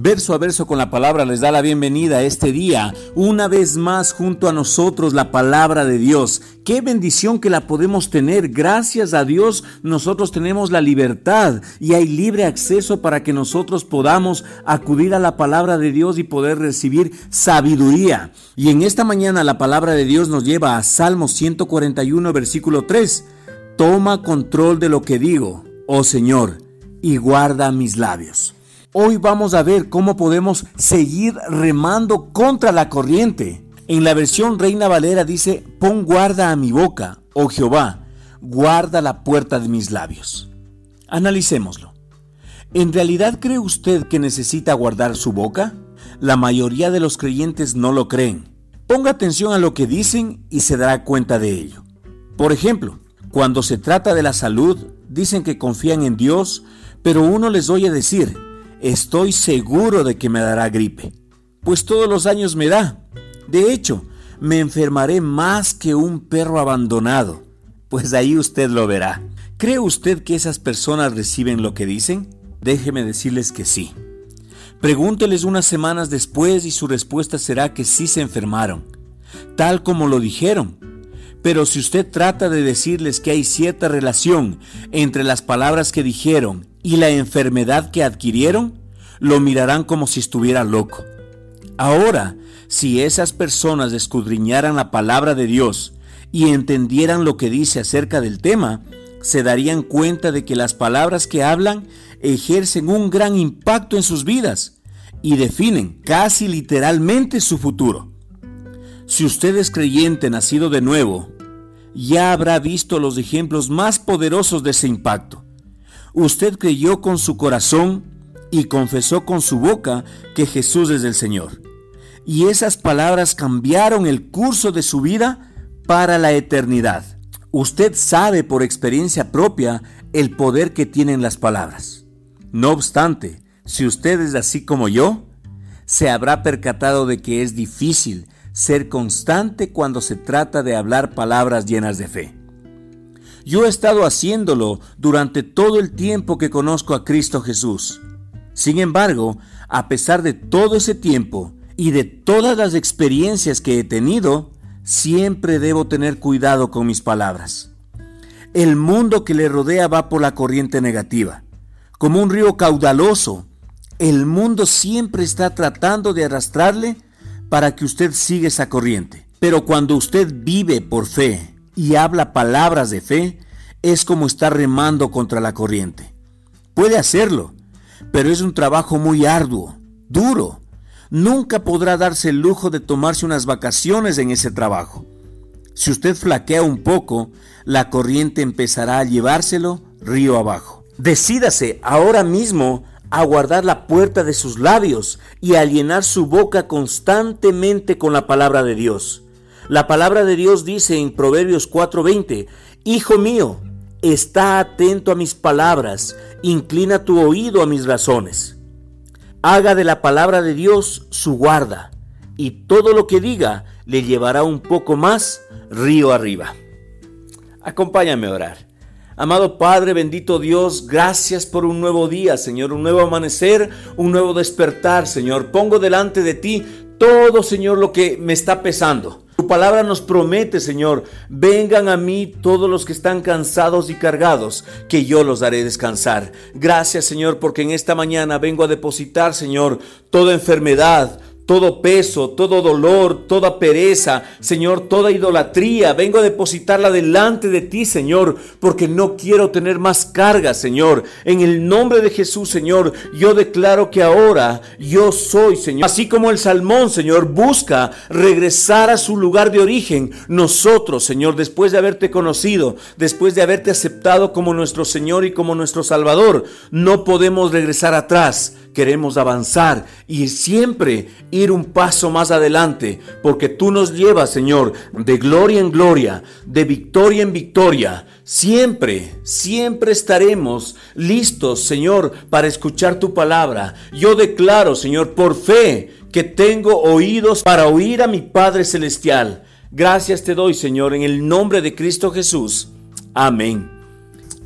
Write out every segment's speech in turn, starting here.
Verso a verso con la palabra les da la bienvenida este día, una vez más junto a nosotros la palabra de Dios. Qué bendición que la podemos tener. Gracias a Dios nosotros tenemos la libertad y hay libre acceso para que nosotros podamos acudir a la palabra de Dios y poder recibir sabiduría. Y en esta mañana la palabra de Dios nos lleva a Salmo 141 versículo 3. Toma control de lo que digo, oh Señor, y guarda mis labios. Hoy vamos a ver cómo podemos seguir remando contra la corriente. En la versión Reina Valera dice, pon guarda a mi boca, oh Jehová, guarda la puerta de mis labios. Analicémoslo. ¿En realidad cree usted que necesita guardar su boca? La mayoría de los creyentes no lo creen. Ponga atención a lo que dicen y se dará cuenta de ello. Por ejemplo, cuando se trata de la salud, dicen que confían en Dios, pero uno les oye decir, estoy seguro de que me dará gripe, pues todos los años me da. De hecho, me enfermaré más que un perro abandonado, pues ahí usted lo verá. ¿Cree usted que esas personas reciben lo que dicen? Déjeme decirles que sí. Pregúnteles unas semanas después y su respuesta será que sí se enfermaron, tal como lo dijeron. Pero si usted trata de decirles que hay cierta relación entre las palabras que dijeron y la enfermedad que adquirieron, lo mirarán como si estuviera loco. Ahora, si esas personas escudriñaran la palabra de Dios y entendieran lo que dice acerca del tema, se darían cuenta de que las palabras que hablan ejercen un gran impacto en sus vidas y definen casi literalmente su futuro. Si usted es creyente nacido de nuevo, ya habrá visto los ejemplos más poderosos de ese impacto. Usted creyó con su corazón y confesó con su boca que Jesús es el Señor. Y esas palabras cambiaron el curso de su vida para la eternidad. Usted sabe por experiencia propia el poder que tienen las palabras. No obstante, si usted es así como yo, se habrá percatado de que es difícil ser constante cuando se trata de hablar palabras llenas de fe. Yo he estado haciéndolo durante todo el tiempo que conozco a Cristo Jesús. Sin embargo, a pesar de todo ese tiempo y de todas las experiencias que he tenido, siempre debo tener cuidado con mis palabras. El mundo que le rodea va por la corriente negativa. Como un río caudaloso, el mundo siempre está tratando de arrastrarle para que usted siga esa corriente. Pero cuando usted vive por fe y habla palabras de fe, es como estar remando contra la corriente. Puede hacerlo, pero es un trabajo muy arduo, duro. Nunca podrá darse el lujo de tomarse unas vacaciones en ese trabajo. Si usted flaquea un poco, la corriente empezará a llevárselo río abajo. Decídase ahora mismo a guardar la puerta de sus labios y a llenar su boca constantemente con la palabra de Dios. La palabra de Dios dice en Proverbios 4:20, Hijo mío, está atento a mis palabras, inclina tu oído a mis razones. Haga de la palabra de Dios su guarda, y todo lo que diga le llevará un poco más río arriba. Acompáñame a orar. Amado Padre, bendito Dios, gracias por un nuevo día, Señor, un nuevo amanecer, un nuevo despertar, Señor. Pongo delante de ti todo, Señor, lo que me está pesando. Tu palabra nos promete, Señor, vengan a mí todos los que están cansados y cargados, que yo los haré descansar. Gracias, Señor, porque en esta mañana vengo a depositar, Señor, toda enfermedad, todo peso, todo dolor, toda pereza, Señor, toda idolatría, vengo a depositarla delante de ti, Señor, porque no quiero tener más carga, Señor. En el nombre de Jesús, Señor, yo declaro que ahora yo soy, Señor. Así como el salmón, Señor, busca regresar a su lugar de origen, nosotros, Señor, después de haberte conocido, después de haberte aceptado como nuestro Señor y como nuestro Salvador, no podemos regresar atrás queremos avanzar y siempre ir un paso más adelante, porque tú nos llevas, Señor, de gloria en gloria, de victoria en victoria. Siempre, siempre estaremos listos, Señor, para escuchar tu palabra. Yo declaro, Señor, por fe, que tengo oídos para oír a mi Padre Celestial. Gracias te doy, Señor, en el nombre de Cristo Jesús. Amén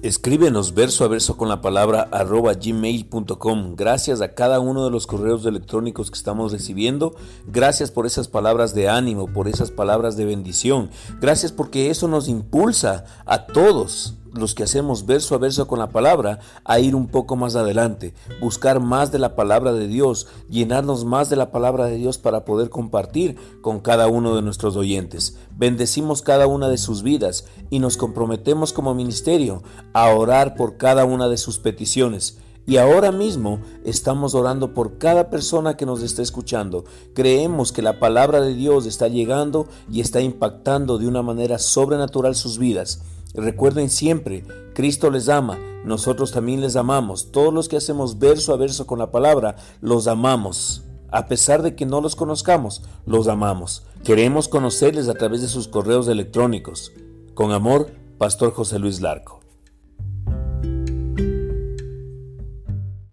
Escríbenos verso a verso con la palabra arroba gmail.com. Gracias a cada uno de los correos electrónicos que estamos recibiendo. Gracias por esas palabras de ánimo, por esas palabras de bendición. Gracias porque eso nos impulsa a todos los que hacemos verso a verso con la palabra a ir un poco más adelante, buscar más de la palabra de Dios, llenarnos más de la palabra de Dios para poder compartir con cada uno de nuestros oyentes. Bendecimos cada una de sus vidas y nos comprometemos como ministerio a orar por cada una de sus peticiones. Y ahora mismo estamos orando por cada persona que nos está escuchando. Creemos que la palabra de Dios está llegando y está impactando de una manera sobrenatural sus vidas. Recuerden siempre, Cristo les ama, nosotros también les amamos. Todos los que hacemos verso a verso con la palabra, los amamos. A pesar de que no los conozcamos, los amamos. Queremos conocerles a través de sus correos electrónicos. Con amor, Pastor José Luis Larco.